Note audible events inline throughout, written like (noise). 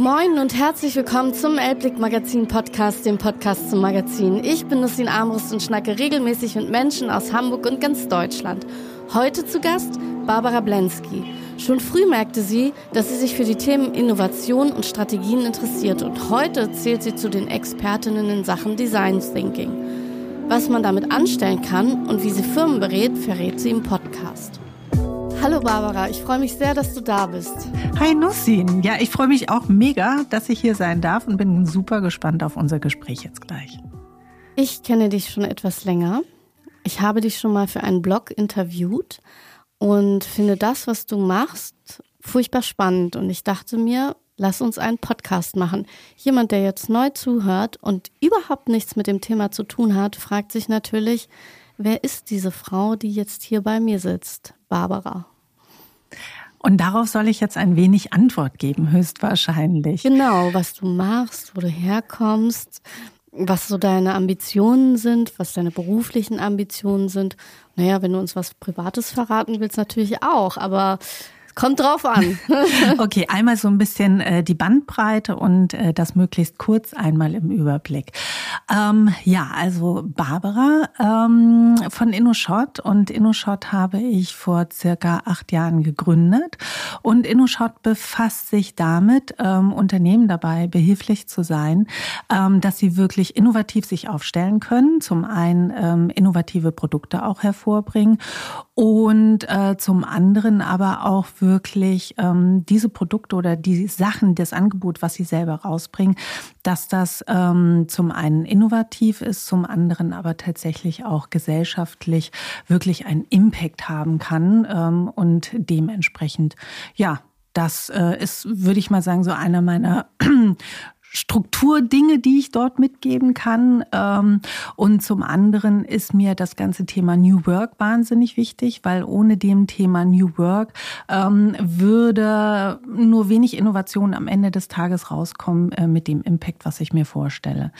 Moin und herzlich willkommen zum Elblick Magazin Podcast, dem Podcast zum Magazin. Ich bin Nussin Armbrust und schnacke regelmäßig mit Menschen aus Hamburg und ganz Deutschland. Heute zu Gast Barbara Blensky. Schon früh merkte sie, dass sie sich für die Themen Innovation und Strategien interessiert und heute zählt sie zu den Expertinnen in Sachen Design Thinking. Was man damit anstellen kann und wie sie Firmen berät, verrät sie im Podcast. Hallo Barbara, ich freue mich sehr, dass du da bist. Hi Nussin. Ja, ich freue mich auch mega, dass ich hier sein darf und bin super gespannt auf unser Gespräch jetzt gleich. Ich kenne dich schon etwas länger. Ich habe dich schon mal für einen Blog interviewt und finde das, was du machst, furchtbar spannend. Und ich dachte mir, lass uns einen Podcast machen. Jemand, der jetzt neu zuhört und überhaupt nichts mit dem Thema zu tun hat, fragt sich natürlich, wer ist diese Frau, die jetzt hier bei mir sitzt? Barbara. Und darauf soll ich jetzt ein wenig Antwort geben, höchstwahrscheinlich. Genau, was du machst, wo du herkommst, was so deine Ambitionen sind, was deine beruflichen Ambitionen sind. Naja, wenn du uns was Privates verraten willst, natürlich auch, aber Kommt drauf an. (laughs) (laughs) okay, einmal so ein bisschen äh, die Bandbreite und äh, das möglichst kurz einmal im Überblick. Ähm, ja, also Barbara ähm, von InnoShot und InnoShot habe ich vor circa acht Jahren gegründet und InnoShot befasst sich damit, ähm, Unternehmen dabei behilflich zu sein, ähm, dass sie wirklich innovativ sich aufstellen können, zum einen ähm, innovative Produkte auch hervorbringen und äh, zum anderen aber auch wirklich ähm, diese Produkte oder die Sachen, das Angebot, was sie selber rausbringen, dass das ähm, zum einen innovativ ist, zum anderen aber tatsächlich auch gesellschaftlich wirklich einen Impact haben kann ähm, und dementsprechend, ja, das äh, ist, würde ich mal sagen, so einer meiner Strukturdinge, die ich dort mitgeben kann. Ähm, und zum anderen ist mir das ganze Thema New Work wahnsinnig wichtig, weil ohne dem Thema New Work ähm, würde nur wenig Innovation am Ende des Tages rauskommen äh, mit dem Impact, was ich mir vorstelle.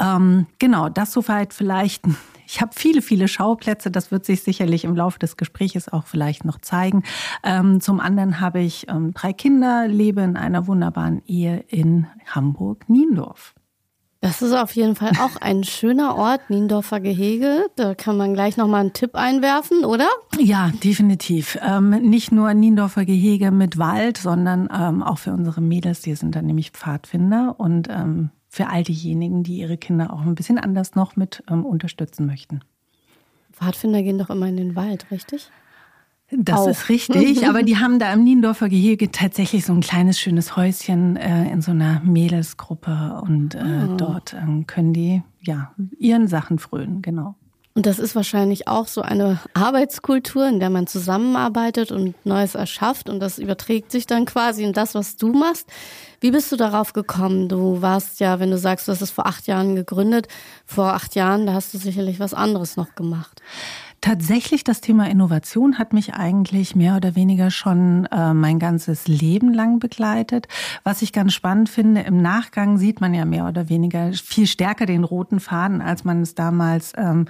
Ähm, genau, das soweit vielleicht ich habe viele, viele Schauplätze. Das wird sich sicherlich im Laufe des Gespräches auch vielleicht noch zeigen. Ähm, zum anderen habe ich ähm, drei Kinder, lebe in einer wunderbaren Ehe in Hamburg-Niendorf. Das ist auf jeden Fall auch ein (laughs) schöner Ort, Niendorfer Gehege. Da kann man gleich nochmal einen Tipp einwerfen, oder? Ja, definitiv. Ähm, nicht nur Niendorfer Gehege mit Wald, sondern ähm, auch für unsere Mädels, die sind dann nämlich Pfadfinder und ähm, für all diejenigen, die ihre Kinder auch ein bisschen anders noch mit ähm, unterstützen möchten. Pfadfinder gehen doch immer in den Wald, richtig? Das auch. ist richtig, (laughs) aber die haben da im Niendorfer Gehege tatsächlich so ein kleines schönes Häuschen äh, in so einer Mädelsgruppe und äh, oh. dort äh, können die ja ihren Sachen frönen, genau. Und das ist wahrscheinlich auch so eine Arbeitskultur, in der man zusammenarbeitet und Neues erschafft und das überträgt sich dann quasi in das, was du machst. Wie bist du darauf gekommen? Du warst ja, wenn du sagst, du hast es vor acht Jahren gegründet, vor acht Jahren, da hast du sicherlich was anderes noch gemacht. Tatsächlich, das Thema Innovation hat mich eigentlich mehr oder weniger schon äh, mein ganzes Leben lang begleitet. Was ich ganz spannend finde, im Nachgang sieht man ja mehr oder weniger viel stärker den roten Faden, als man es damals ähm,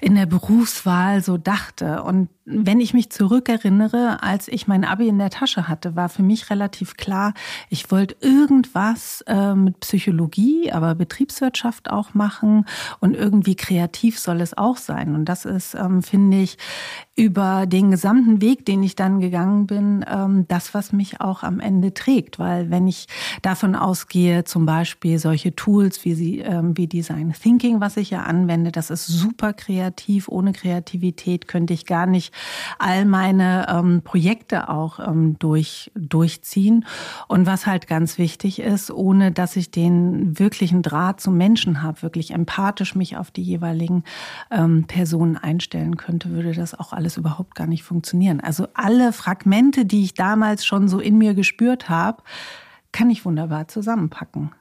in der Berufswahl so dachte. Und wenn ich mich zurückerinnere, als ich mein Abi in der Tasche hatte, war für mich relativ klar, ich wollte irgendwas äh, mit Psychologie, aber Betriebswirtschaft auch machen und irgendwie kreativ soll es auch sein. Und das ist, ähm, finde ich, über den gesamten Weg, den ich dann gegangen bin, ähm, das, was mich auch am Ende trägt. Weil wenn ich davon ausgehe, zum Beispiel solche Tools wie, sie, ähm, wie Design Thinking, was ich ja anwende, das ist super kreativ. Ohne Kreativität könnte ich gar nicht all meine ähm, Projekte auch durch, durchziehen. Und was halt ganz wichtig ist, ohne dass ich den wirklichen Draht zum Menschen habe, wirklich empathisch mich auf die jeweiligen Personen einstellen könnte, würde das auch alles überhaupt gar nicht funktionieren. Also alle Fragmente, die ich damals schon so in mir gespürt habe, kann ich wunderbar zusammenpacken.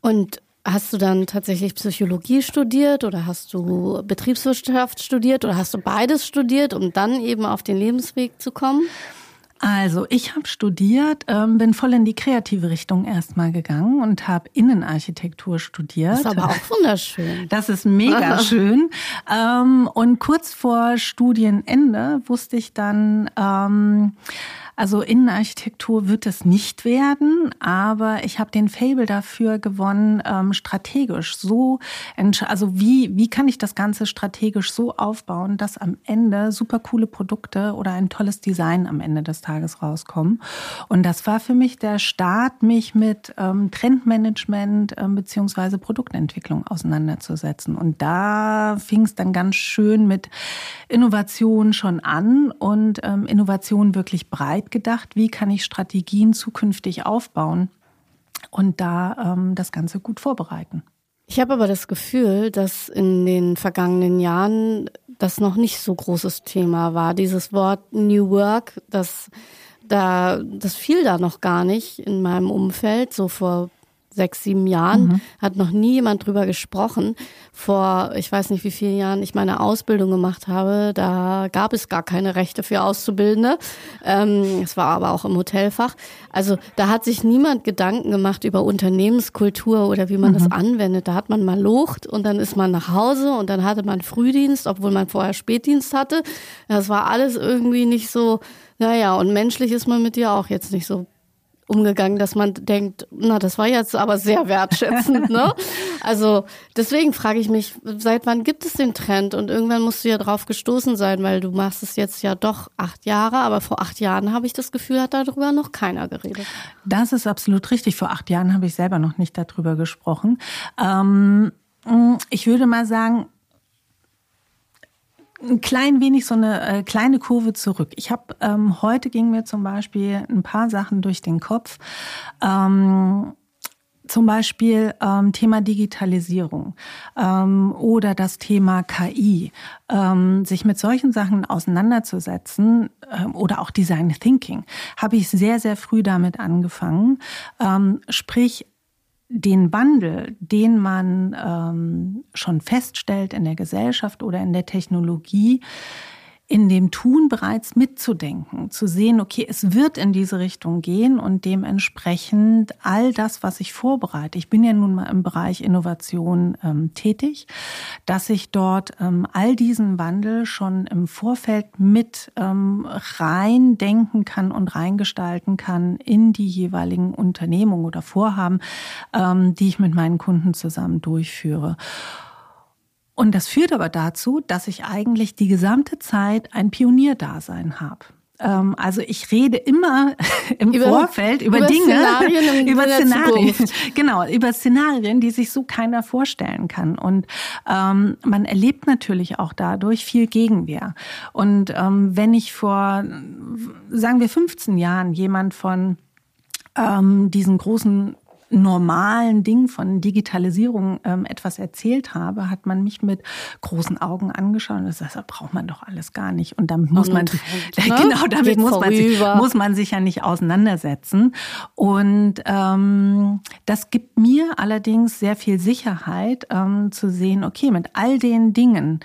Und hast du dann tatsächlich Psychologie studiert oder hast du Betriebswirtschaft studiert oder hast du beides studiert, um dann eben auf den Lebensweg zu kommen? Also ich habe studiert, ähm, bin voll in die kreative Richtung erstmal gegangen und habe Innenarchitektur studiert. Das ist aber auch wunderschön. (laughs) Das ist mega (laughs) schön. Ähm, und kurz vor Studienende wusste ich dann, ähm, also Innenarchitektur wird es nicht werden, aber ich habe den Fable dafür gewonnen, ähm, strategisch so, also wie, wie kann ich das Ganze strategisch so aufbauen, dass am Ende super coole Produkte oder ein tolles Design am Ende des Tages rauskommen. Und das war für mich der Start, mich mit ähm, Trendmanagement ähm, beziehungsweise Produktentwicklung auseinanderzusetzen. Und da fing es dann ganz schön mit Innovation schon an und ähm, Innovation wirklich breit weit gedacht, wie kann ich Strategien zukünftig aufbauen und da ähm, das Ganze gut vorbereiten. Ich habe aber das Gefühl, dass in den vergangenen Jahren das noch nicht so großes Thema war. Dieses Wort New Work, das da, das fiel da noch gar nicht in meinem Umfeld. So vor sechs, sieben Jahren, mhm. hat noch nie jemand drüber gesprochen. Vor, ich weiß nicht wie vielen Jahren ich meine Ausbildung gemacht habe, da gab es gar keine Rechte für Auszubildende. Ähm, es war aber auch im Hotelfach. Also da hat sich niemand Gedanken gemacht über Unternehmenskultur oder wie man mhm. das anwendet. Da hat man mal Lucht und dann ist man nach Hause und dann hatte man Frühdienst, obwohl man vorher Spätdienst hatte. Das war alles irgendwie nicht so, naja, und menschlich ist man mit dir auch jetzt nicht so umgegangen, dass man denkt, na, das war jetzt aber sehr wertschätzend, ne? (laughs) Also deswegen frage ich mich, seit wann gibt es den Trend? Und irgendwann musst du ja drauf gestoßen sein, weil du machst es jetzt ja doch acht Jahre, aber vor acht Jahren habe ich das Gefühl, hat darüber noch keiner geredet. Das ist absolut richtig. Vor acht Jahren habe ich selber noch nicht darüber gesprochen. Ähm, ich würde mal sagen, ein klein wenig so eine äh, kleine Kurve zurück. Ich habe ähm, heute ging mir zum Beispiel ein paar Sachen durch den Kopf. Ähm, zum Beispiel ähm, Thema Digitalisierung ähm, oder das Thema KI, ähm, sich mit solchen Sachen auseinanderzusetzen ähm, oder auch Design Thinking, habe ich sehr, sehr früh damit angefangen. Ähm, sprich, den Wandel, den man ähm, schon feststellt in der Gesellschaft oder in der Technologie, in dem Tun bereits mitzudenken, zu sehen, okay, es wird in diese Richtung gehen und dementsprechend all das, was ich vorbereite. Ich bin ja nun mal im Bereich Innovation ähm, tätig, dass ich dort ähm, all diesen Wandel schon im Vorfeld mit ähm, reindenken kann und reingestalten kann in die jeweiligen Unternehmungen oder Vorhaben, ähm, die ich mit meinen Kunden zusammen durchführe. Und das führt aber dazu, dass ich eigentlich die gesamte Zeit ein Pionierdasein habe. Ähm, also ich rede immer (laughs) im über, Vorfeld über, über Dinge, Szenarien (laughs) über Szenarien, (laughs) genau, über Szenarien, die sich so keiner vorstellen kann. Und ähm, man erlebt natürlich auch dadurch viel Gegenwehr. Und ähm, wenn ich vor, sagen wir 15 Jahren jemand von ähm, diesen großen normalen Ding von Digitalisierung ähm, etwas erzählt habe, hat man mich mit großen Augen angeschaut und gesagt, das braucht man doch alles gar nicht. Und damit muss man, Trend, (laughs) ne? genau, damit muss man, sich, muss man sich ja nicht auseinandersetzen. Und ähm, das gibt mir allerdings sehr viel Sicherheit ähm, zu sehen, okay, mit all den Dingen,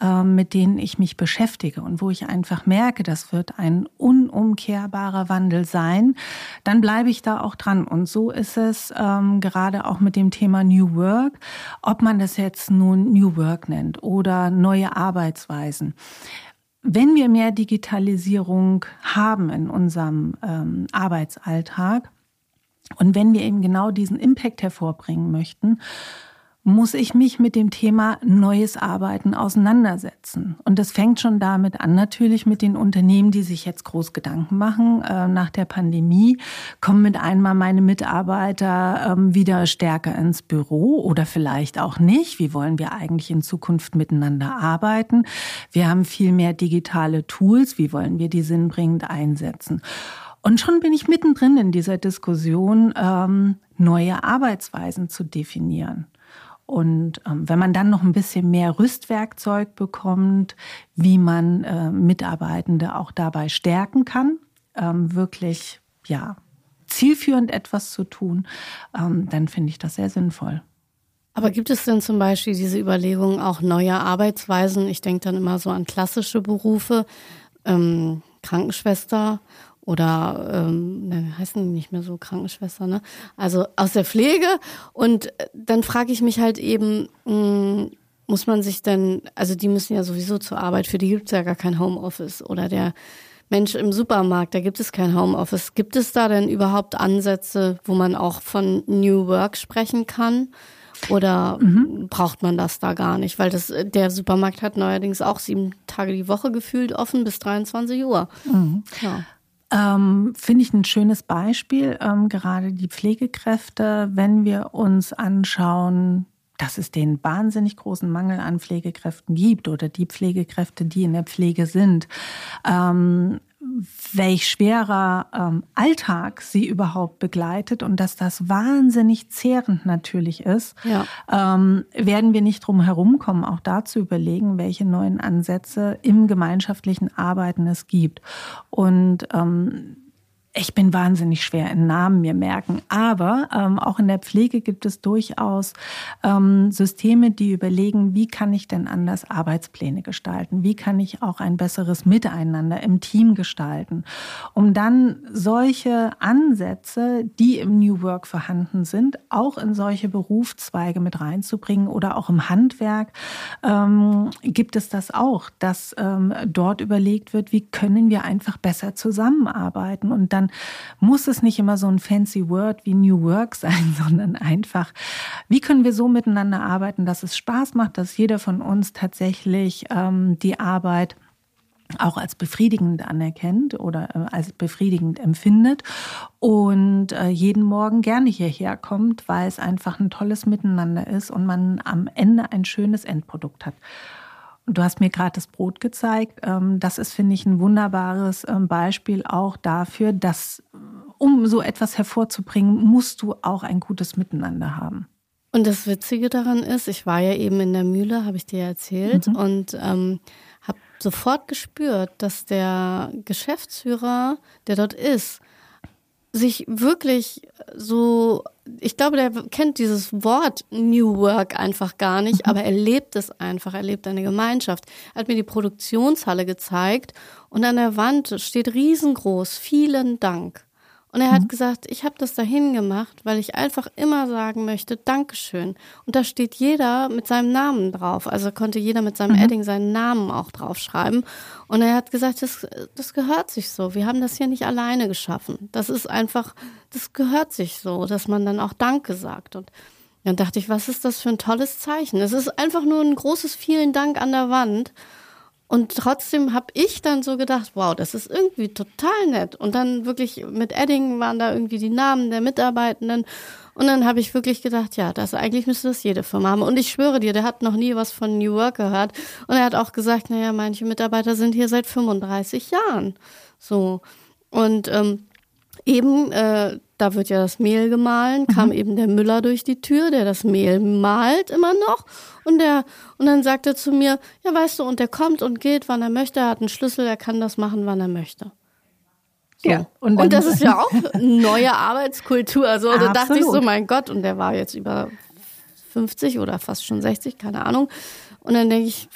ähm, mit denen ich mich beschäftige und wo ich einfach merke, das wird ein unumkehrbarer Wandel sein, dann bleibe ich da auch dran. Und so ist es ähm, gerade auch mit dem Thema New Work, ob man das jetzt nun New Work nennt oder neue Arbeitsweisen. Wenn wir mehr Digitalisierung haben in unserem ähm, Arbeitsalltag und wenn wir eben genau diesen Impact hervorbringen möchten, muss ich mich mit dem Thema neues Arbeiten auseinandersetzen. Und das fängt schon damit an, natürlich mit den Unternehmen, die sich jetzt groß Gedanken machen. Äh, nach der Pandemie kommen mit einmal meine Mitarbeiter ähm, wieder stärker ins Büro oder vielleicht auch nicht. Wie wollen wir eigentlich in Zukunft miteinander arbeiten? Wir haben viel mehr digitale Tools. Wie wollen wir die sinnbringend einsetzen? Und schon bin ich mittendrin in dieser Diskussion, ähm, neue Arbeitsweisen zu definieren. Und ähm, wenn man dann noch ein bisschen mehr Rüstwerkzeug bekommt, wie man äh, Mitarbeitende auch dabei stärken kann, ähm, wirklich ja zielführend etwas zu tun, ähm, dann finde ich das sehr sinnvoll. Aber gibt es denn zum Beispiel diese Überlegung auch neuer Arbeitsweisen? Ich denke dann immer so an klassische Berufe, ähm, Krankenschwester oder ähm, ne, heißen die nicht mehr so Krankenschwester, ne? Also aus der Pflege. Und äh, dann frage ich mich halt eben, mh, hm, muss man sich denn, also die müssen ja sowieso zur Arbeit, für die gibt es ja gar kein Homeoffice oder der Mensch im Supermarkt, da gibt es kein Homeoffice. Gibt es da denn überhaupt Ansätze, wo man auch von New Work sprechen kann? Oder mhm. braucht man das da gar nicht? Weil das, der Supermarkt hat neuerdings auch sieben Tage die Woche gefühlt offen bis 23 Uhr. Mhm. Ja. Ähm, Finde ich ein schönes Beispiel, ähm, gerade die Pflegekräfte, wenn wir uns anschauen, dass es den wahnsinnig großen Mangel an Pflegekräften gibt oder die Pflegekräfte, die in der Pflege sind. Ähm, welch schwerer ähm, Alltag sie überhaupt begleitet und dass das wahnsinnig zehrend natürlich ist, ja. ähm, werden wir nicht drum herumkommen, auch da zu überlegen, welche neuen Ansätze im gemeinschaftlichen Arbeiten es gibt. Und ähm, ich bin wahnsinnig schwer in Namen mir merken, aber ähm, auch in der Pflege gibt es durchaus ähm, Systeme, die überlegen, wie kann ich denn anders Arbeitspläne gestalten, wie kann ich auch ein besseres Miteinander im Team gestalten, um dann solche Ansätze, die im New Work vorhanden sind, auch in solche Berufszweige mit reinzubringen oder auch im Handwerk ähm, gibt es das auch, dass ähm, dort überlegt wird, wie können wir einfach besser zusammenarbeiten? Und dann dann muss es nicht immer so ein fancy Word wie New Work sein, (laughs) sondern einfach, wie können wir so miteinander arbeiten, dass es Spaß macht, dass jeder von uns tatsächlich ähm, die Arbeit auch als befriedigend anerkennt oder äh, als befriedigend empfindet und äh, jeden Morgen gerne hierher kommt, weil es einfach ein tolles Miteinander ist und man am Ende ein schönes Endprodukt hat. Du hast mir gerade das Brot gezeigt. Ähm, das ist, finde ich, ein wunderbares ähm, Beispiel auch dafür, dass, um so etwas hervorzubringen, musst du auch ein gutes Miteinander haben. Und das Witzige daran ist, ich war ja eben in der Mühle, habe ich dir erzählt, mhm. und ähm, habe sofort gespürt, dass der Geschäftsführer, der dort ist, sich wirklich so, ich glaube, der kennt dieses Wort New Work einfach gar nicht, mhm. aber er lebt es einfach, er lebt eine Gemeinschaft. Er hat mir die Produktionshalle gezeigt und an der Wand steht riesengroß, vielen Dank. Und er hat mhm. gesagt, ich habe das dahin gemacht, weil ich einfach immer sagen möchte, Dankeschön. Und da steht jeder mit seinem Namen drauf. Also konnte jeder mit seinem mhm. Edding seinen Namen auch draufschreiben. Und er hat gesagt, das, das gehört sich so. Wir haben das hier nicht alleine geschaffen. Das ist einfach, das gehört sich so, dass man dann auch Danke sagt. Und dann dachte ich, was ist das für ein tolles Zeichen? Es ist einfach nur ein großes Vielen Dank an der Wand. Und trotzdem habe ich dann so gedacht, wow, das ist irgendwie total nett. Und dann wirklich mit Edding waren da irgendwie die Namen der Mitarbeitenden. Und dann habe ich wirklich gedacht, ja, das eigentlich müsste das jede Firma haben. Und ich schwöre dir, der hat noch nie was von New Work gehört. Und er hat auch gesagt, naja, manche Mitarbeiter sind hier seit 35 Jahren. So. Und ähm, eben, äh, da wird ja das Mehl gemahlen, kam mhm. eben der Müller durch die Tür, der das Mehl malt immer noch. Und der, und dann sagt er zu mir, ja, weißt du, und der kommt und geht, wann er möchte, er hat einen Schlüssel, er kann das machen, wann er möchte. So. Ja, und, und, das ist ja auch neue Arbeitskultur. Also da dachte ich so, mein Gott, und der war jetzt über 50 oder fast schon 60, keine Ahnung. Und dann denke ich,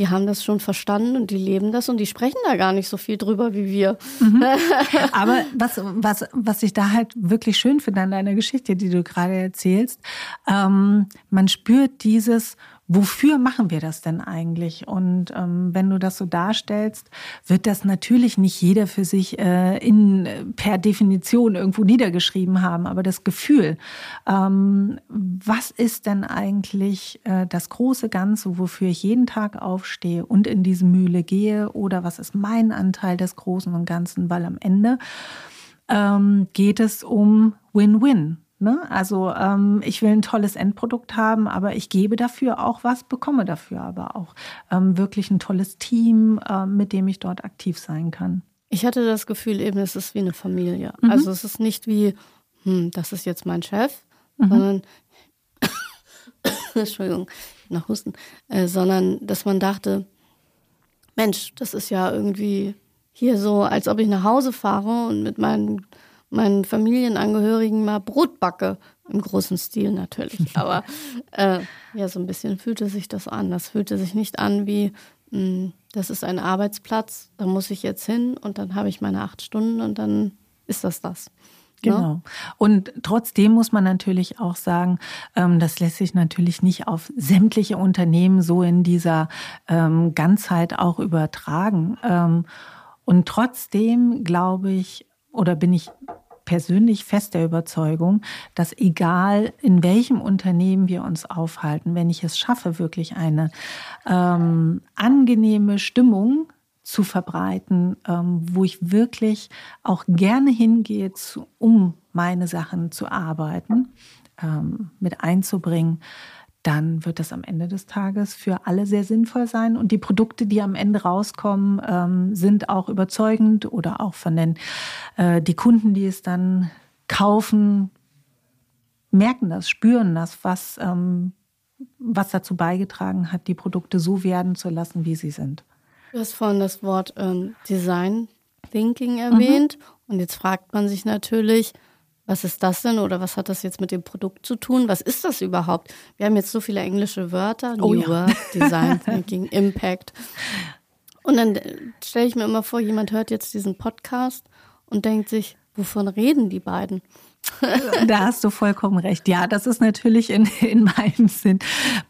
die haben das schon verstanden und die leben das und die sprechen da gar nicht so viel drüber wie wir. Mhm. (laughs) Aber was, was, was ich da halt wirklich schön finde an deiner Geschichte, die du gerade erzählst, ähm, man spürt dieses wofür machen wir das denn eigentlich? Und ähm, wenn du das so darstellst, wird das natürlich nicht jeder für sich äh, in per Definition irgendwo niedergeschrieben haben, aber das Gefühl, ähm, was ist denn eigentlich äh, das große Ganze, wofür ich jeden Tag aufstehe und in diese Mühle gehe? Oder was ist mein Anteil des Großen und Ganzen? Weil am Ende ähm, geht es um Win-Win. Ne? Also ähm, ich will ein tolles Endprodukt haben, aber ich gebe dafür auch was, bekomme dafür aber auch ähm, wirklich ein tolles Team, äh, mit dem ich dort aktiv sein kann. Ich hatte das Gefühl eben, es ist wie eine Familie. Mhm. Also es ist nicht wie, hm, das ist jetzt mein Chef, mhm. sondern (coughs) Entschuldigung, nach Husten, äh, sondern dass man dachte, Mensch, das ist ja irgendwie hier so, als ob ich nach Hause fahre und mit meinen meinen Familienangehörigen mal Brot backe. Im großen Stil natürlich. (laughs) Aber äh, ja, so ein bisschen fühlte sich das an. Das fühlte sich nicht an wie, mh, hm, das ist ein Arbeitsplatz, da muss ich jetzt hin und dann habe ich meine acht Stunden und dann ist das das. Ne? Genau. Und trotzdem muss man natürlich auch sagen, ähm, das lässt sich natürlich nicht auf sämtliche Unternehmen so in dieser ähm, Ganzheit auch übertragen. Ähm, und trotzdem glaube ich oder bin ich persönlich fest der Überzeugung, dass egal in welchem Unternehmen wir uns aufhalten, wenn ich es schaffe, wirklich eine ähm, angenehme Stimmung zu verbreiten, ähm, wo ich wirklich auch gerne hingehe, zu, um meine Sachen zu arbeiten, ähm, mit einzubringen, dann wird das am Ende des Tages für alle sehr sinnvoll sein. Und die Produkte, die am Ende rauskommen, ähm, sind auch überzeugend oder auch von den äh, die Kunden, die es dann kaufen, merken das, spüren das, was, ähm, was dazu beigetragen hat, die Produkte so werden zu lassen, wie sie sind. Du hast vorhin das Wort ähm, Design Thinking erwähnt. Mhm. Und jetzt fragt man sich natürlich, was ist das denn oder was hat das jetzt mit dem Produkt zu tun? Was ist das überhaupt? Wir haben jetzt so viele englische Wörter, oh, New ja. Work, Design Thinking, (laughs) Impact. Und dann stelle ich mir immer vor, jemand hört jetzt diesen Podcast und denkt sich, wovon reden die beiden? (laughs) da hast du vollkommen recht. Ja, das ist natürlich in, (laughs) in meinem Sinn,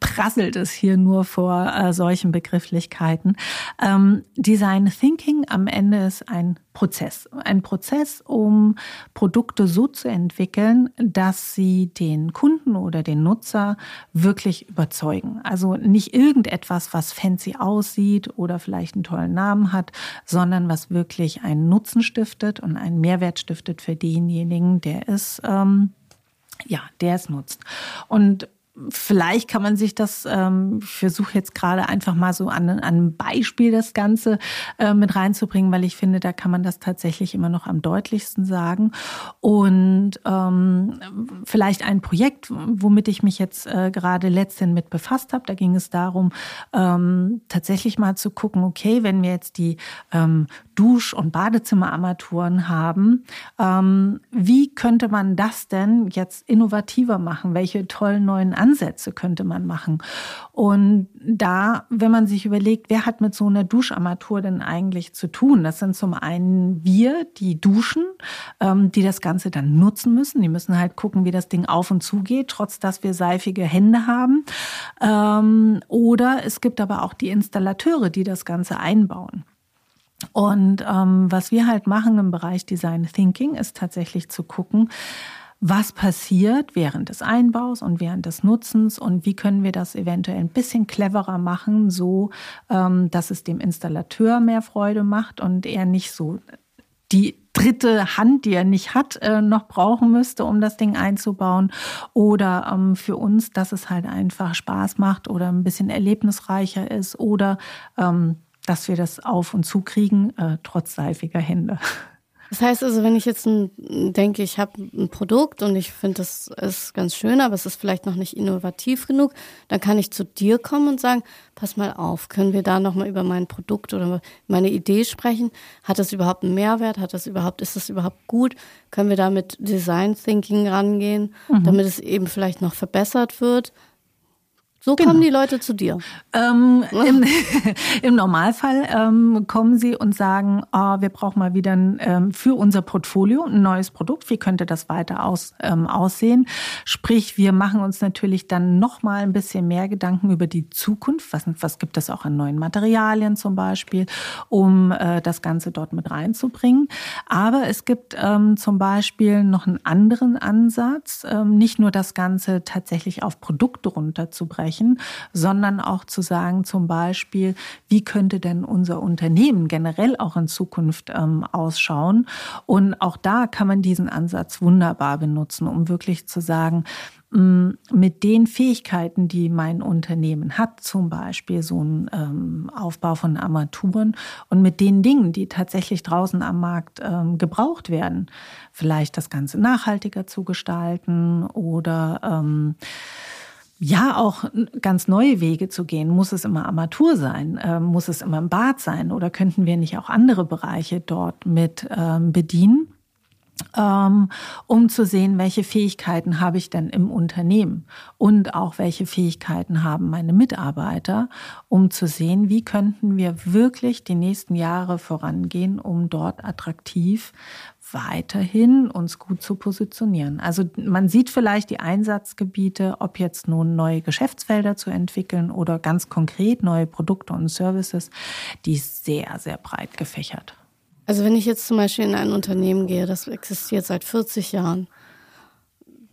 prasselt es hier nur vor äh, solchen Begrifflichkeiten. Ähm, Design Thinking am Ende ist ein Prozess. Ein Prozess, um Produkte so zu entwickeln, dass sie den Kunden oder den Nutzer wirklich überzeugen. Also nicht irgendetwas, was fancy aussieht oder vielleicht einen tollen Namen hat, sondern was wirklich einen Nutzen stiftet und einen Mehrwert stiftet für denjenigen, der es ähm, ja, der es nutzt. Und vielleicht kann man sich das, ähm, ich versuche jetzt gerade einfach mal so an, an einem Beispiel das Ganze äh, mit reinzubringen, weil ich finde, da kann man das tatsächlich immer noch am deutlichsten sagen. Und ähm, vielleicht ein Projekt, womit ich mich jetzt äh, gerade letztens mit befasst habe, da ging es darum, ähm, tatsächlich mal zu gucken, okay, wenn wir jetzt die ähm, Dusch- und Badezimmerarmaturen haben, ähm, wie könnte man das denn jetzt innovativer machen? Welche tollen neuen Ansätze könnte man machen? Und da, wenn man sich überlegt, wer hat mit so einer Duscharmatur denn eigentlich zu tun? Das sind zum einen wir, die duschen, ähm, die das Ganze dann nutzen müssen. Die müssen halt gucken, wie das Ding auf und zu geht, trotz dass wir seifige Hände haben. Ähm, oder es gibt aber auch die Installateure, die das Ganze einbauen. Und ähm, was wir halt machen im Bereich Design Thinking ist tatsächlich zu gucken, was passiert während des Einbaus und während des Nutzens und wie können wir das eventuell ein bisschen cleverer machen, so ähm, dass es dem Installateur mehr Freude macht und er nicht so die dritte Hand, die er nicht hat, äh, noch brauchen müsste, um das Ding einzubauen. Oder ähm, für uns, dass es halt einfach Spaß macht oder ein bisschen erlebnisreicher ist oder ähm, dass wir das auf und zu kriegen, äh, trotz seifiger Hände. Das heißt also, wenn ich jetzt ein, denke, ich habe ein Produkt und ich finde, das ist ganz schön, aber es ist vielleicht noch nicht innovativ genug, dann kann ich zu dir kommen und sagen, pass mal auf, können wir da nochmal über mein Produkt oder meine Idee sprechen? Hat das überhaupt einen Mehrwert? Hat das überhaupt, ist das überhaupt gut? Können wir da mit Design Thinking rangehen, mhm. damit es eben vielleicht noch verbessert wird? So genau. kommen die Leute zu dir. Ähm, im, (laughs) im, Normalfall ähm, kommen sie und sagen, oh, wir brauchen mal wieder ein, ähm, für unser Portfolio ein neues Produkt. Wie könnte das weiter aus, ähm, aussehen? Sprich, wir machen uns natürlich dann noch mal ein bisschen mehr Gedanken über die Zukunft. Was, was gibt es auch an neuen Materialien zum Beispiel, um äh, das Ganze dort mit reinzubringen. Aber es gibt ähm, zum Beispiel noch einen anderen Ansatz, ähm, nicht nur das Ganze tatsächlich auf Produkte runterzubrechen sprechen, sondern auch zu sagen, zum Beispiel, wie könnte denn unser Unternehmen generell auch in Zukunft ähm, ausschauen? Und auch da kann man diesen Ansatz wunderbar benutzen, um wirklich zu sagen, mm, mit den Fähigkeiten, die mein Unternehmen hat, zum Beispiel so ein ähm, Aufbau von Armaturen und mit den Dingen, die tatsächlich draußen am Markt ähm, gebraucht werden, vielleicht das Ganze nachhaltiger zu gestalten oder ähm, ja auch ganz neue Wege zu gehen. Muss es immer Armatur sein? Ähm, muss es immer im Bad sein? Oder könnten wir nicht auch andere Bereiche dort mit ähm, bedienen? ähm, um zu sehen, welche Fähigkeiten habe ich denn im Unternehmen und auch welche Fähigkeiten haben meine Mitarbeiter, um zu sehen, wie könnten wir wirklich die nächsten Jahre vorangehen, um dort attraktiv weiterhin uns gut zu positionieren. Also man sieht vielleicht die Einsatzgebiete, ob jetzt nun neue Geschäftsfelder zu entwickeln oder ganz konkret neue Produkte und Services, die sehr, sehr breit gefächert. Also wenn ich jetzt zum Beispiel in ein Unternehmen gehe, das existiert seit 40 Jahren,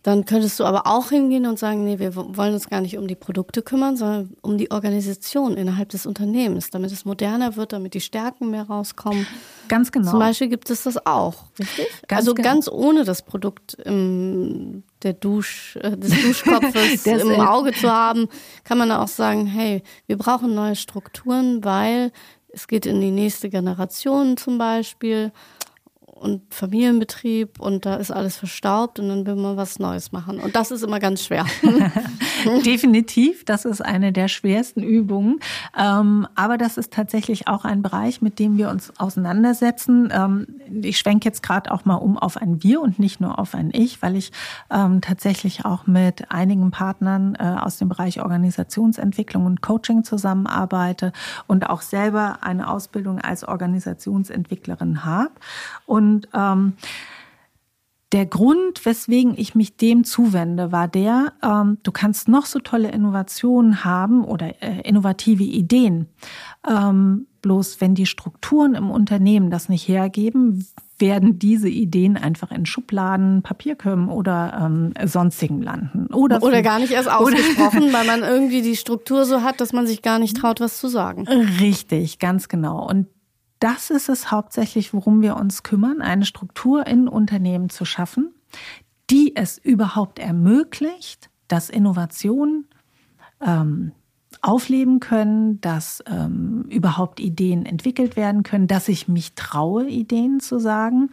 dann könntest du aber auch hingehen und sagen, nee, wir wollen uns gar nicht um die Produkte kümmern, sondern um die Organisation innerhalb des Unternehmens, damit es moderner wird, damit die Stärken mehr rauskommen. Ganz genau. Zum Beispiel gibt es das auch, richtig? Ganz also genau. ganz ohne das Produkt im, der Dusch, äh, des (laughs) Duschkopfes im Auge zu haben, kann man auch sagen, hey, wir brauchen neue Strukturen, weil es geht in die nächste Generation zum Beispiel und Familienbetrieb und da ist alles verstaubt und dann will man was Neues machen. Und das ist immer ganz schwer. (laughs) Definitiv, das ist eine der schwersten Übungen. Ähm, aber das ist tatsächlich auch ein Bereich, mit dem wir uns auseinandersetzen. Ähm, ich schwenke jetzt gerade auch mal um auf ein Wir und nicht nur auf ein Ich, weil ich ähm, tatsächlich auch mit einigen Partnern äh, aus dem Bereich Organisationsentwicklung und Coaching zusammenarbeite und auch selber eine Ausbildung als Organisationsentwicklerin habe. Und und ähm, der Grund, weswegen ich mich dem zuwende, war der, ähm, du kannst noch so tolle Innovationen haben oder äh, innovative Ideen. Ähm, bloß wenn die Strukturen im Unternehmen das nicht hergeben, werden diese Ideen einfach in Schubladen, Papierkörben oder ähm, sonstigen landen. Oder, oder gar nicht erst ausgesprochen, (laughs) weil man irgendwie die Struktur so hat, dass man sich gar nicht traut, was zu sagen. Richtig, ganz genau. Und das ist es hauptsächlich, worum wir uns kümmern, eine Struktur in Unternehmen zu schaffen, die es überhaupt ermöglicht, dass Innovationen ähm, aufleben können, dass ähm, überhaupt Ideen entwickelt werden können, dass ich mich traue, Ideen zu sagen,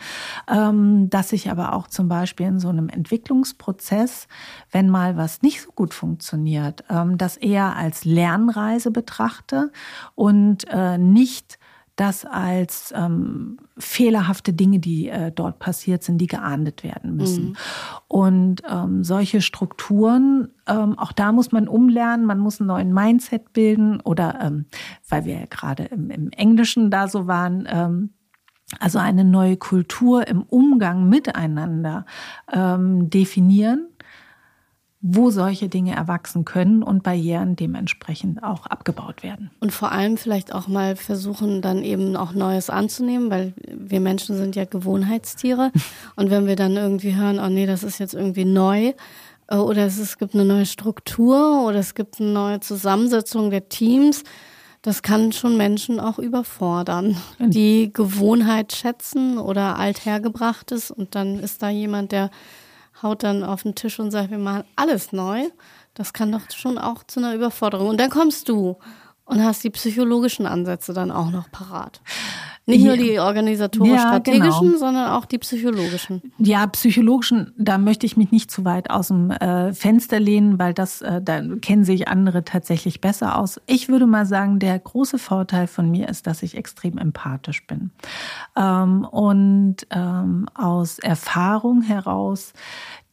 ähm, dass ich aber auch zum Beispiel in so einem Entwicklungsprozess, wenn mal was nicht so gut funktioniert, ähm, das eher als Lernreise betrachte und äh, nicht das als ähm, fehlerhafte Dinge, die äh, dort passiert sind, die geahndet werden müssen. Mhm. Und ähm, solche Strukturen, ähm, auch da muss man umlernen, man muss einen neuen Mindset bilden oder, ähm, weil wir ja gerade im, im Englischen da so waren, ähm, also eine neue Kultur im Umgang miteinander ähm, definieren wo solche Dinge erwachsen können und Barrieren dementsprechend auch abgebaut werden. Und vor allem vielleicht auch mal versuchen, dann eben auch Neues anzunehmen, weil wir Menschen sind ja Gewohnheitstiere. (laughs) Und wenn wir dann irgendwie hören, oh nee, das ist jetzt irgendwie neu, äh, oder es, es gibt eine neue Struktur oder es gibt eine neue Zusammensetzung der Teams, das kann schon Menschen auch überfordern, die Gewohnheit schätzen oder althergebrachtes und dann ist da jemand, der haut dann auf den Tisch und sagt, wir machen alles neu. Das kann doch schon auch zu einer Überforderung. Und dann kommst du und hast die psychologischen Ansätze dann auch noch parat. Nicht nur die organisatorisch-strategischen, ja, genau. sondern auch die psychologischen. Ja, psychologischen, da möchte ich mich nicht zu weit aus dem äh, Fenster lehnen, weil das, äh, da kennen sich andere tatsächlich besser aus. Ich würde mal sagen, der große Vorteil von mir ist, dass ich extrem empathisch bin. Ähm, und ähm, aus Erfahrung heraus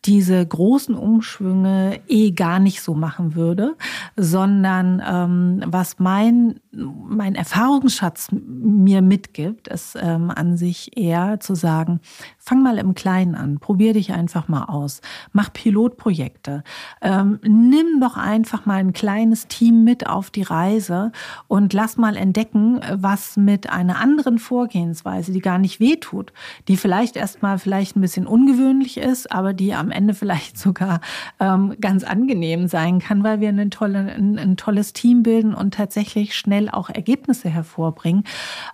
diese großen Umschwünge eh gar nicht so machen würde, sondern ähm, was mein, mein Erfahrungsschatz mir mitgibt, ist ähm, an sich eher zu sagen, fang mal im Kleinen an, probier dich einfach mal aus, mach Pilotprojekte, ähm, nimm doch einfach mal ein kleines Team mit auf die Reise und lass mal entdecken, was mit einer anderen Vorgehensweise, die gar nicht wehtut, die vielleicht erstmal vielleicht ein bisschen ungewöhnlich ist, aber die am Ende vielleicht sogar ähm, ganz angenehm sein kann, weil wir eine tolle, ein, ein, tolles Team bilden und tatsächlich schnell auch Ergebnisse hervorbringen.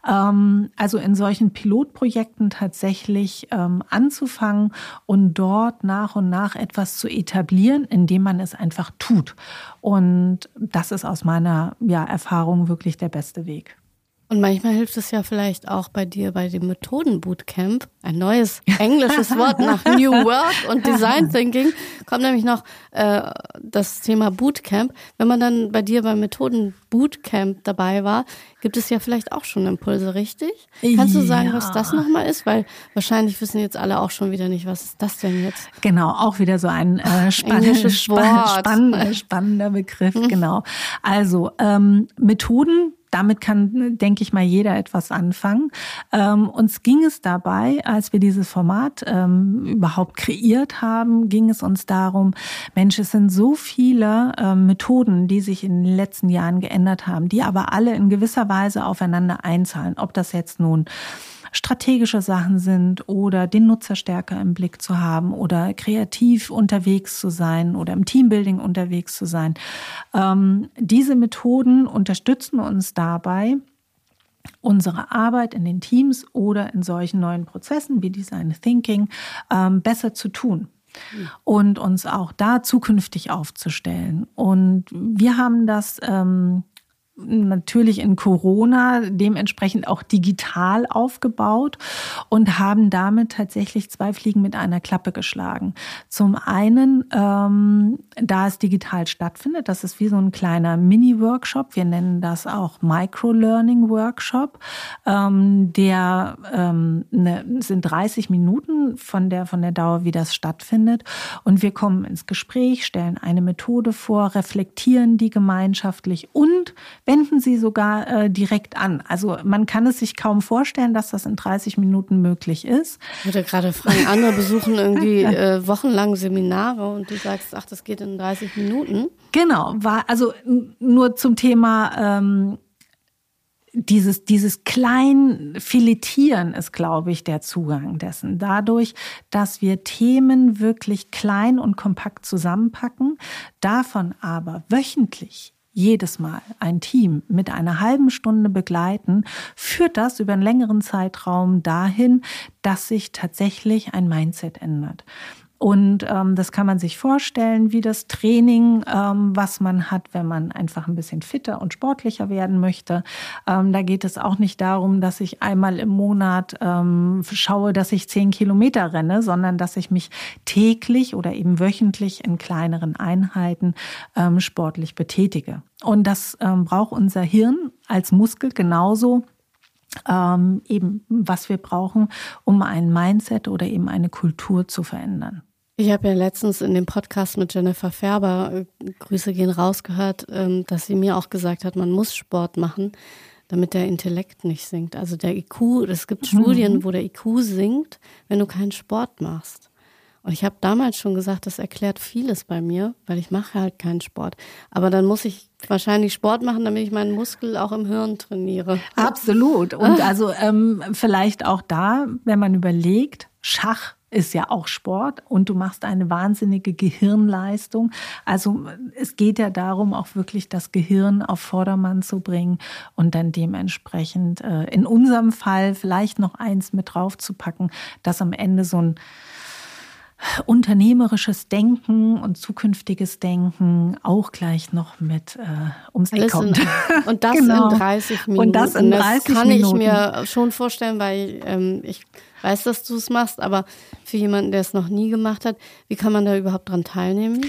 Ähm, also in solchen Pilotprojekten tatsächlich ähm, anzufangen und dort nach und nach etwas zu etablieren, indem man es einfach tut. Und das ist aus meiner ja, Erfahrung wirklich der beste Weg. Und manchmal hilft es ja vielleicht auch bei dir bei dem Methodenbootcamp. Ein neues englisches Wort nach New Work und Design Thinking kommt nämlich noch äh, das Thema Bootcamp. Wenn man dann bei dir beim Methodenbootcamp dabei war, gibt es ja vielleicht auch schon Impulse, richtig? Kannst du sagen, ja. was das nochmal ist? Weil wahrscheinlich wissen jetzt alle auch schon wieder nicht, was ist das denn jetzt? Genau, auch wieder so ein äh, spannendes, spannender, spannender Begriff, mhm. genau. Also ähm, Methoden damit kann, denke ich mal, jeder etwas anfangen. Ähm, uns ging es dabei, als wir dieses Format ähm, überhaupt kreiert haben, ging es uns darum, Mensch, es sind so viele ähm, Methoden, die sich in den letzten Jahren geändert haben, die aber alle in gewisser Weise aufeinander einzahlen. Ob das jetzt nun strategische Sachen sind oder den Nutzer stärker im Blick zu haben oder kreativ unterwegs zu sein oder im Teambuilding unterwegs zu sein. Ähm, diese Methoden unterstützen uns dabei, unsere Arbeit in den Teams oder in solchen neuen Prozessen wie Design Thinking ähm, besser zu tun und uns auch da zukünftig aufzustellen. Und wir haben das ähm, natürlich in Corona dementsprechend auch digital aufgebaut und haben damit tatsächlich zwei Fliegen mit einer Klappe geschlagen. Zum einen, ähm, da es digital stattfindet, das ist wie so ein kleiner Mini-Workshop. Wir nennen das auch Micro-Learning-Workshop. Ähm, der ähm, ne, sind 30 Minuten von der, von der Dauer, wie das stattfindet. Und wir kommen ins Gespräch, stellen eine Methode vor, reflektieren die gemeinschaftlich und wenden sie sogar äh, direkt an. Also man kann es sich kaum vorstellen, dass das in 30 Minuten möglich ist. Ich würde gerade fragen, andere besuchen irgendwie (laughs) äh, wochenlang Seminare und du sagst, ach, das geht in 30 Minuten. Genau, war also nur zum Thema ähm, dieses, dieses klein Filetieren ist, glaube ich, der Zugang dessen. Dadurch, dass wir Themen wirklich klein und kompakt zusammenpacken, davon aber wöchentlich jedes Mal ein Team mit einer halben Stunde begleiten, führt das über einen längeren Zeitraum dahin, dass sich tatsächlich ein Mindset ändert. Und ähm, das kann man sich vorstellen, wie das Training, ähm, was man hat, wenn man einfach ein bisschen fitter und sportlicher werden möchte. Ähm, da geht es auch nicht darum, dass ich einmal im Monat ähm, schaue, dass ich zehn Kilometer renne, sondern dass ich mich täglich oder eben wöchentlich in kleineren Einheiten ähm, sportlich betätige. Und das ähm, braucht unser Hirn als Muskel genauso ähm, eben, was wir brauchen, um ein Mindset oder eben eine Kultur zu verändern. Ich habe ja letztens in dem Podcast mit Jennifer Färber, äh, Grüße gehen rausgehört, ähm, dass sie mir auch gesagt hat, man muss Sport machen, damit der Intellekt nicht sinkt. Also der IQ, es gibt mhm. Studien, wo der IQ sinkt, wenn du keinen Sport machst. Und ich habe damals schon gesagt, das erklärt vieles bei mir, weil ich mache halt keinen Sport. Aber dann muss ich wahrscheinlich Sport machen, damit ich meinen Muskel auch im Hirn trainiere. Absolut. Und (laughs) also ähm, vielleicht auch da, wenn man überlegt, Schach ist ja auch Sport und du machst eine wahnsinnige Gehirnleistung. Also es geht ja darum, auch wirklich das Gehirn auf Vordermann zu bringen und dann dementsprechend äh, in unserem Fall vielleicht noch eins mit drauf zu packen, dass am Ende so ein unternehmerisches Denken und zukünftiges Denken auch gleich noch mit äh, ums Eck kommt. (laughs) Und das genau. in 30 Minuten. Und das in 30 das kann Minuten. ich mir schon vorstellen, weil ähm, ich weiß, dass du es machst, aber für jemanden, der es noch nie gemacht hat, wie kann man da überhaupt dran teilnehmen?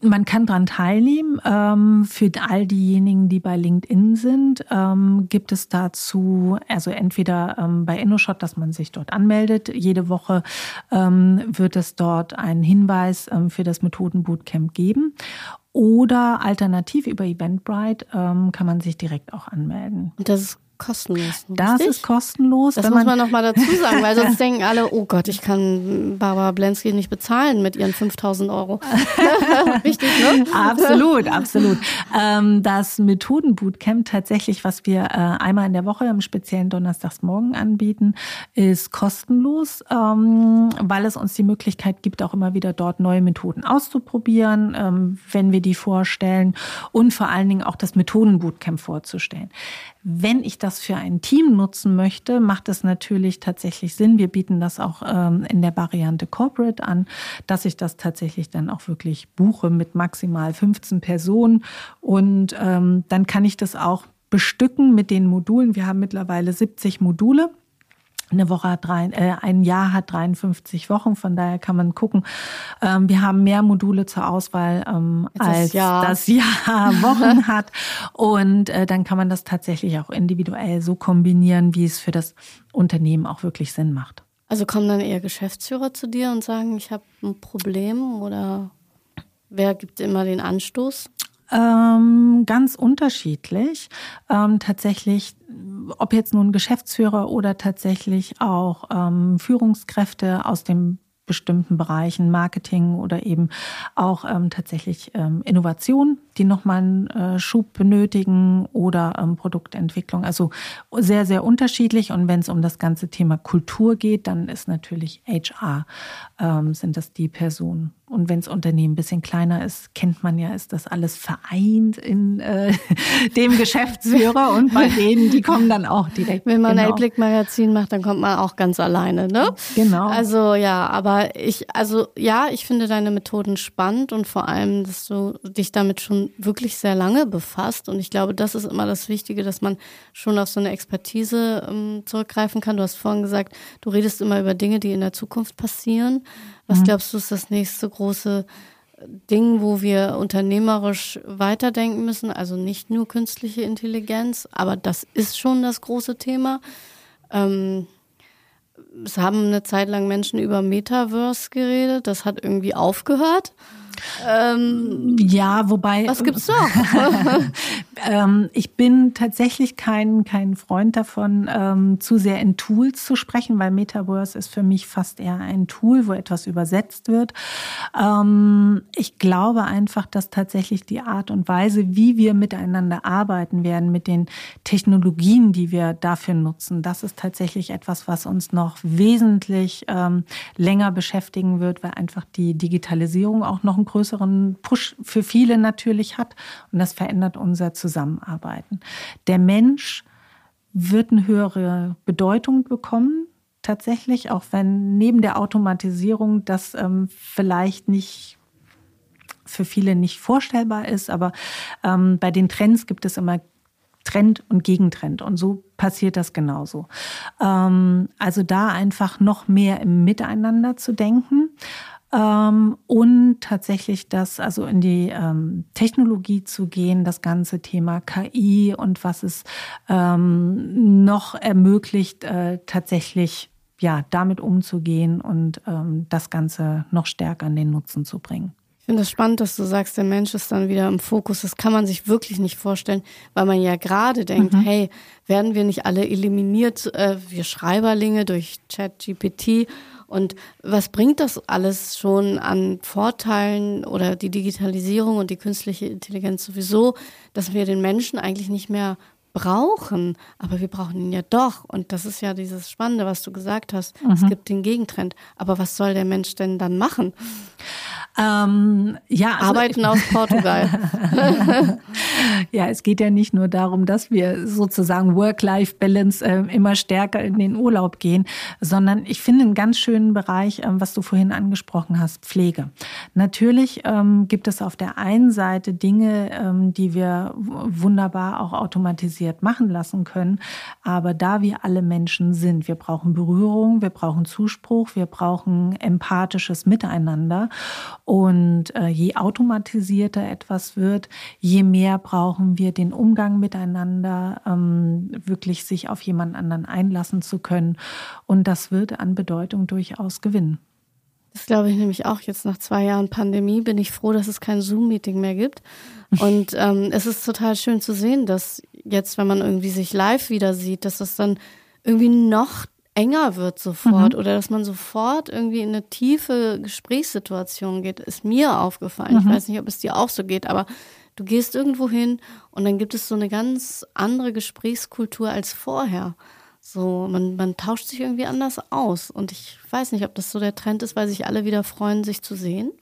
Man kann dran teilnehmen. Ähm, für all diejenigen, die bei LinkedIn sind, ähm, gibt es dazu, also entweder ähm, bei InnoShot, dass man sich dort anmeldet. Jede Woche wird es dort einen Hinweis für das Methodenbootcamp geben. Oder alternativ über Eventbrite kann man sich direkt auch anmelden. Und das ist kostenlos. Das richtig? ist kostenlos. Das muss man, man nochmal dazu sagen, weil (laughs) sonst denken alle, oh Gott, ich kann Barbara Blensky nicht bezahlen mit ihren 5000 Euro. (laughs) (laughs) richtig, ne? Absolut, absolut. Ähm, das Methodenbootcamp tatsächlich, was wir äh, einmal in der Woche im speziellen Donnerstagsmorgen anbieten, ist kostenlos, ähm, weil es uns die Möglichkeit gibt, auch immer wieder dort neue Methoden auszuprobieren, ähm, wenn wir die vorstellen und vor allen Dingen auch das Methodenbootcamp vorzustellen. Wenn ich das für ein Team nutzen möchte, macht es natürlich tatsächlich Sinn. Wir bieten das auch ähm, in der Variante Corporate an, dass ich das tatsächlich dann auch wirklich buche mit maximal 15 Personen. Und ähm, dann kann ich das auch bestücken mit den Modulen. Wir haben mittlerweile 70 Module. Eine Woche hat drei, äh, ein Jahr hat 53 Wochen, von daher kann man gucken. Ähm, wir haben mehr Module zur Auswahl ähm, als Jahr. das Jahr (laughs) Wochen hat. Und äh, dann kann man das tatsächlich auch individuell so kombinieren, wie es für das Unternehmen auch wirklich Sinn macht. Also kommen dann eher Geschäftsführer zu dir und sagen, ich habe ein Problem oder wer gibt immer den Anstoß? Ähm, ganz unterschiedlich. Ähm, tatsächlich, ob jetzt nun Geschäftsführer oder tatsächlich auch ähm, Führungskräfte aus dem bestimmten Bereichen, Marketing oder eben auch ähm, tatsächlich ähm, Innovation, die nochmal einen äh, Schub benötigen oder ähm, Produktentwicklung. Also sehr, sehr unterschiedlich. Und wenn es um das ganze Thema Kultur geht, dann ist natürlich HR, ähm, sind das die Personen. Und wenn das Unternehmen ein bisschen kleiner ist, kennt man ja, ist das alles vereint in äh, (laughs) dem Geschäftsführer und bei (laughs) denen, die kommen dann auch direkt. Wenn man genau. ein Blickmagazin macht, dann kommt man auch ganz alleine, ne? Genau. Also ja, aber ich, also ja, ich finde deine Methoden spannend und vor allem, dass du dich damit schon wirklich sehr lange befasst. Und ich glaube, das ist immer das Wichtige, dass man schon auf so eine Expertise ähm, zurückgreifen kann. Du hast vorhin gesagt, du redest immer über Dinge, die in der Zukunft passieren. Was mhm. glaubst du, ist das nächste große Ding, wo wir unternehmerisch weiterdenken müssen? Also nicht nur künstliche Intelligenz, aber das ist schon das große Thema. Ähm, es haben eine Zeit lang Menschen über Metaverse geredet, das hat irgendwie aufgehört. Ähm, ja, wobei. Was gibt's noch? (laughs) (laughs) ähm, ich bin tatsächlich kein, kein Freund davon, ähm, zu sehr in Tools zu sprechen, weil Metaverse ist für mich fast eher ein Tool, wo etwas übersetzt wird. Ähm, ich glaube einfach, dass tatsächlich die Art und Weise, wie wir miteinander arbeiten werden, mit den Technologien, die wir dafür nutzen, das ist tatsächlich etwas, was uns noch wesentlich ähm, länger beschäftigen wird, weil einfach die Digitalisierung auch noch ein größeren Push für viele natürlich hat. Und das verändert unser Zusammenarbeiten. Der Mensch wird eine höhere Bedeutung bekommen, tatsächlich, auch wenn neben der Automatisierung das ähm, vielleicht nicht für viele nicht vorstellbar ist, aber ähm, bei den Trends gibt es immer Trend und Gegentrend. Und so passiert das genauso. Ähm, also da einfach noch mehr im Miteinander zu denken. Ähm, und tatsächlich das, also in die ähm, Technologie zu gehen, das ganze Thema KI und was es ähm, noch ermöglicht, äh, tatsächlich ja damit umzugehen und ähm, das Ganze noch stärker in den Nutzen zu bringen. Ich finde es das spannend, dass du sagst, der Mensch ist dann wieder im Fokus. Das kann man sich wirklich nicht vorstellen, weil man ja gerade denkt, mhm. hey, werden wir nicht alle eliminiert, äh, wir Schreiberlinge durch ChatGPT und was bringt das alles schon an Vorteilen oder die Digitalisierung und die künstliche Intelligenz sowieso, dass wir den Menschen eigentlich nicht mehr brauchen, aber wir brauchen ihn ja doch. Und das ist ja dieses Spannende, was du gesagt hast. Mhm. Es gibt den Gegentrend. Aber was soll der Mensch denn dann machen? Ähm, ja, also Arbeiten aus Portugal. (laughs) ja, es geht ja nicht nur darum, dass wir sozusagen Work-Life-Balance äh, immer stärker in den Urlaub gehen, sondern ich finde einen ganz schönen Bereich, ähm, was du vorhin angesprochen hast, Pflege. Natürlich ähm, gibt es auf der einen Seite Dinge, ähm, die wir wunderbar auch automatisiert machen lassen können, aber da wir alle Menschen sind, wir brauchen Berührung, wir brauchen Zuspruch, wir brauchen empathisches Miteinander und äh, je automatisierter etwas wird, je mehr brauchen wir den Umgang miteinander, ähm, wirklich sich auf jemand anderen einlassen zu können. Und das wird an Bedeutung durchaus gewinnen. Das glaube ich nämlich auch. Jetzt nach zwei Jahren Pandemie bin ich froh, dass es kein Zoom-Meeting mehr gibt. Und ähm, es ist total schön zu sehen, dass jetzt, wenn man irgendwie sich live wieder sieht, dass das dann irgendwie noch enger wird sofort mhm. oder dass man sofort irgendwie in eine tiefe Gesprächssituation geht, ist mir aufgefallen. Mhm. Ich weiß nicht, ob es dir auch so geht, aber du gehst irgendwo hin und dann gibt es so eine ganz andere Gesprächskultur als vorher. So, man, man tauscht sich irgendwie anders aus. Und ich weiß nicht, ob das so der Trend ist, weil sich alle wieder freuen, sich zu sehen.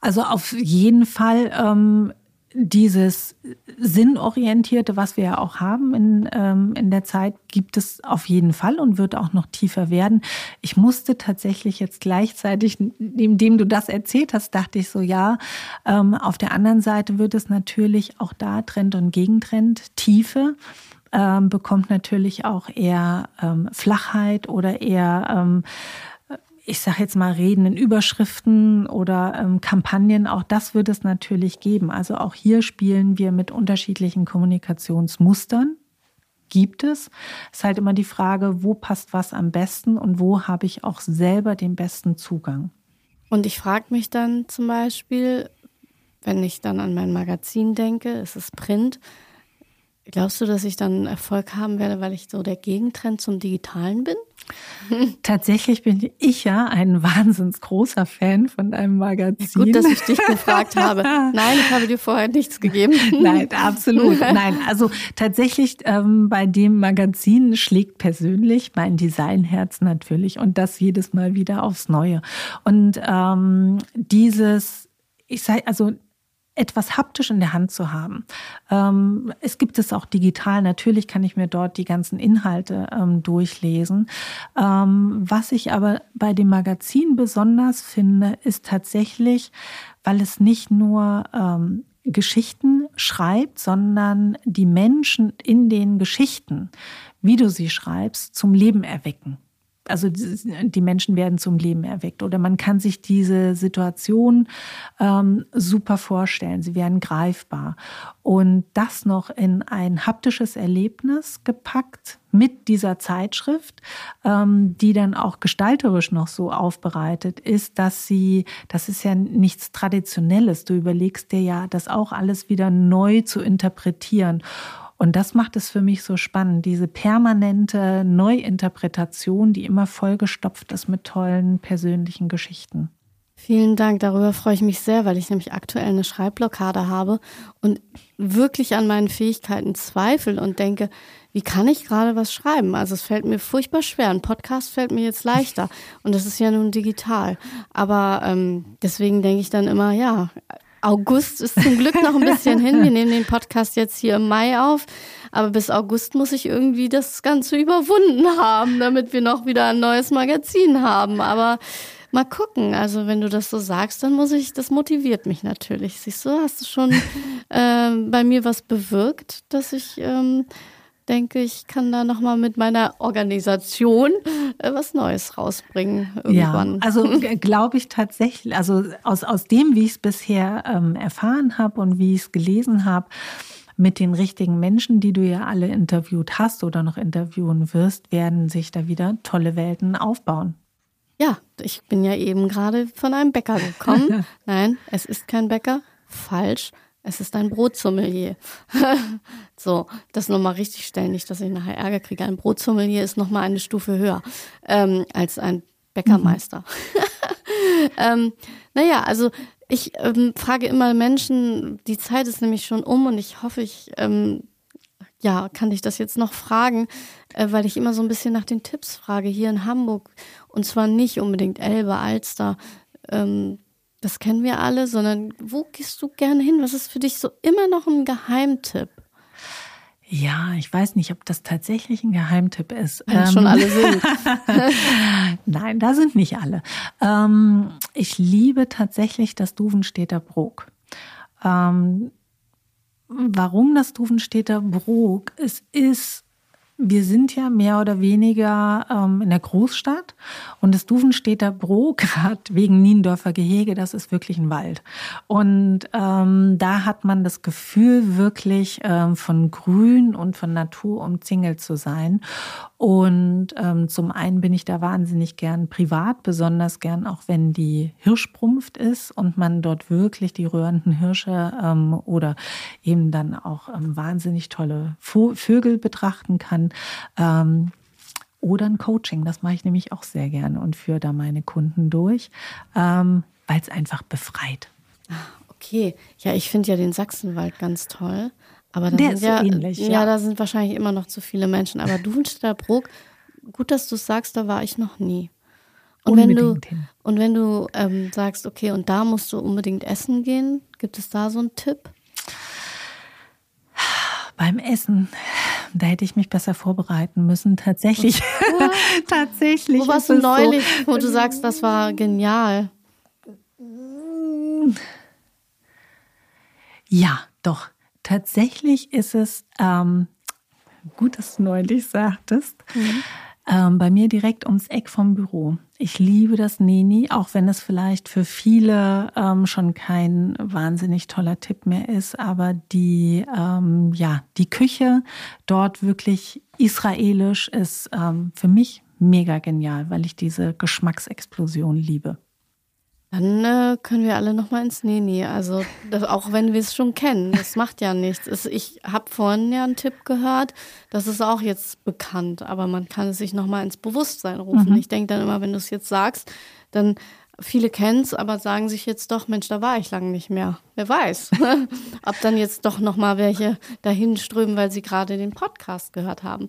Also auf jeden Fall. Ähm dieses Sinnorientierte, was wir ja auch haben in, ähm, in der Zeit, gibt es auf jeden Fall und wird auch noch tiefer werden. Ich musste tatsächlich jetzt gleichzeitig, indem du das erzählt hast, dachte ich so, ja, ähm, auf der anderen Seite wird es natürlich auch da Trend und Gegentrend, Tiefe. Ähm, bekommt natürlich auch eher ähm, Flachheit oder eher ähm, ich sage jetzt mal, Reden in Überschriften oder ähm, Kampagnen, auch das wird es natürlich geben. Also auch hier spielen wir mit unterschiedlichen Kommunikationsmustern. Gibt es. Ist halt immer die Frage, wo passt was am besten und wo habe ich auch selber den besten Zugang. Und ich frage mich dann zum Beispiel, wenn ich dann an mein Magazin denke, es ist Print, glaubst du, dass ich dann Erfolg haben werde, weil ich so der Gegentrend zum Digitalen bin? (laughs) Tatsächlich bin ich ja ein (laughs) wahnsinns großer Fan von deinem Magazin. Gut, dass ich dich gefragt habe. Nein, ich habe dir vorher nichts gegeben. (laughs) Nein, absolut. Nein, also tatsächlich ähm, bei dem Magazin schlägt persönlich mein Designherz natürlich und das jedes Mal wieder aufs Neue. Und ähm, dieses ich sage, also etwas haptisch in der Hand zu haben. Ähm, es gibt es auch digital. Natürlich kann ich mir dort die ganzen Inhalte ähm, durchlesen. Ähm, was ich aber bei dem Magazin besonders finde, ist tatsächlich, weil es nicht nur ähm, Geschichten schreibt, sondern die Menschen in den Geschichten, wie du sie schreibst, zum Leben erwecken also die Menschen werden zum Leben erweckt oder man kann sich diese Situation ähm, super vorstellen. Sie werden greifbar und das noch in ein haptisches Erlebnis gepackt mit dieser Zeitschrift, ähm, die dann auch gestalterisch noch so aufbereitet ist, dass sie, das ist ja nichts Traditionelles. Du überlegst dir ja, das auch alles wieder neu zu interpretieren. Und das macht es für mich so spannend, diese permanente Neuinterpretation, die immer vollgestopft ist mit tollen persönlichen Geschichten. Vielen Dank, darüber freue ich mich sehr, weil ich nämlich aktuell eine Schreibblockade habe und wirklich an meinen Fähigkeiten zweifle und denke, wie kann ich gerade was schreiben? Also es fällt mir furchtbar schwer. Ein Podcast fällt mir jetzt leichter (laughs) und das ist ja nun digital. Aber ähm, deswegen denke ich dann immer, ja, August ist zum Glück noch ein (laughs) bisschen hin. Wir nehmen den Podcast jetzt hier im Mai auf. Aber bis August muss ich irgendwie das Ganze überwunden haben, damit wir noch wieder ein neues Magazin haben. Aber mal gucken. Also wenn du das so sagst, dann muss ich, das motiviert mich natürlich. Siehst du, hast du schon (laughs) äh, bei mir was bewirkt, dass ich ähm, denke, ich kann da nochmal mit meiner Organisation äh, was Neues rausbringen irgendwann. Ja, also (laughs) glaube ich tatsächlich, also aus, aus dem, wie ich es bisher ähm, erfahren habe und wie ich es gelesen habe, mit den richtigen Menschen, die du ja alle interviewt hast oder noch interviewen wirst, werden sich da wieder tolle Welten aufbauen. Ja, ich bin ja eben gerade von einem Bäcker gekommen. (laughs) Nein, es ist kein Bäcker. Falsch. Es ist ein Brotsommelier. (laughs) so, das nochmal richtig stellen, nicht, dass ich nachher Ärger kriege. Ein Brotsommelier ist nochmal eine Stufe höher ähm, als ein Bäckermeister. Mhm. (laughs) ähm, naja, also ich ähm, frage immer Menschen, die Zeit ist nämlich schon um und ich hoffe, ich ähm, ja, kann ich das jetzt noch fragen, äh, weil ich immer so ein bisschen nach den Tipps frage hier in Hamburg und zwar nicht unbedingt Elbe, Alster, ähm, das kennen wir alle, sondern wo gehst du gerne hin? Was ist für dich so immer noch ein Geheimtipp? Ja, ich weiß nicht, ob das tatsächlich ein Geheimtipp ist. Wenn ähm, schon alle sind. (laughs) Nein, da sind nicht alle. Ähm, ich liebe tatsächlich das Duvenstädter Brok. Ähm, warum das Duvenstädter Brok? Es ist wir sind ja mehr oder weniger ähm, in der Großstadt und das Duvenstädter Bro, gerade (laughs) wegen Niendorfer Gehege, das ist wirklich ein Wald. Und ähm, da hat man das Gefühl, wirklich ähm, von Grün und von Natur umzingelt zu sein. Und ähm, zum einen bin ich da wahnsinnig gern privat, besonders gern auch wenn die Hirschprumpft ist und man dort wirklich die rührenden Hirsche ähm, oder eben dann auch ähm, wahnsinnig tolle Vögel betrachten kann. Ähm, oder ein Coaching, das mache ich nämlich auch sehr gern und führe da meine Kunden durch, ähm, weil es einfach befreit. Ah, okay, ja, ich finde ja den Sachsenwald ganz toll. Aber der ist ja, ähnlich. Ja. ja, da sind wahrscheinlich immer noch zu viele Menschen. Aber Duvenstädter Bruck, gut, dass du es sagst, da war ich noch nie. Und wenn du, hin. und wenn du ähm, sagst, okay, und da musst du unbedingt essen gehen, gibt es da so einen Tipp? Beim Essen, da hätte ich mich besser vorbereiten müssen. Tatsächlich. (laughs) Tatsächlich. Wo warst du neulich, so. wo du sagst, das war genial? Ja, doch. Tatsächlich ist es ähm, gut, dass du neulich sagtest. Mhm. Ähm, bei mir direkt ums Eck vom Büro. Ich liebe das Neni, auch wenn es vielleicht für viele ähm, schon kein wahnsinnig toller Tipp mehr ist. Aber die, ähm, ja, die Küche dort wirklich israelisch ist ähm, für mich mega genial, weil ich diese Geschmacksexplosion liebe. Dann äh, können wir alle nochmal ins Neni. Also das, auch wenn wir es schon kennen, das macht ja nichts. Es, ich habe vorhin ja einen Tipp gehört, das ist auch jetzt bekannt, aber man kann es sich nochmal ins Bewusstsein rufen. Mhm. Ich denke dann immer, wenn du es jetzt sagst, dann viele kennen es, aber sagen sich jetzt doch, Mensch, da war ich lange nicht mehr. Wer weiß, (laughs) ob dann jetzt doch nochmal welche dahin strömen, weil sie gerade den Podcast gehört haben.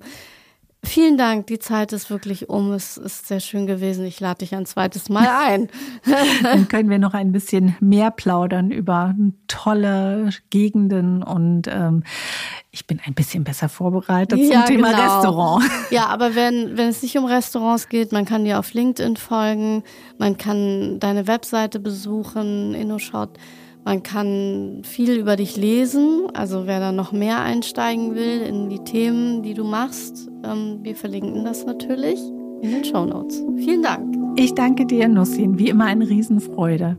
Vielen Dank, die Zeit ist wirklich um. Es ist sehr schön gewesen. Ich lade dich ein zweites Mal ein. (laughs) Dann können wir noch ein bisschen mehr plaudern über tolle Gegenden und ähm, ich bin ein bisschen besser vorbereitet ja, zum Thema genau. Restaurant. (laughs) Ja, aber wenn, wenn es nicht um Restaurants geht, man kann dir auf LinkedIn folgen, man kann deine Webseite besuchen, InnoShot. Man kann viel über dich lesen, also wer da noch mehr einsteigen will in die Themen, die du machst, ähm, wir verlinken das natürlich in den Show Notes. Vielen Dank. Ich danke dir, Nussin. Wie immer eine Riesenfreude.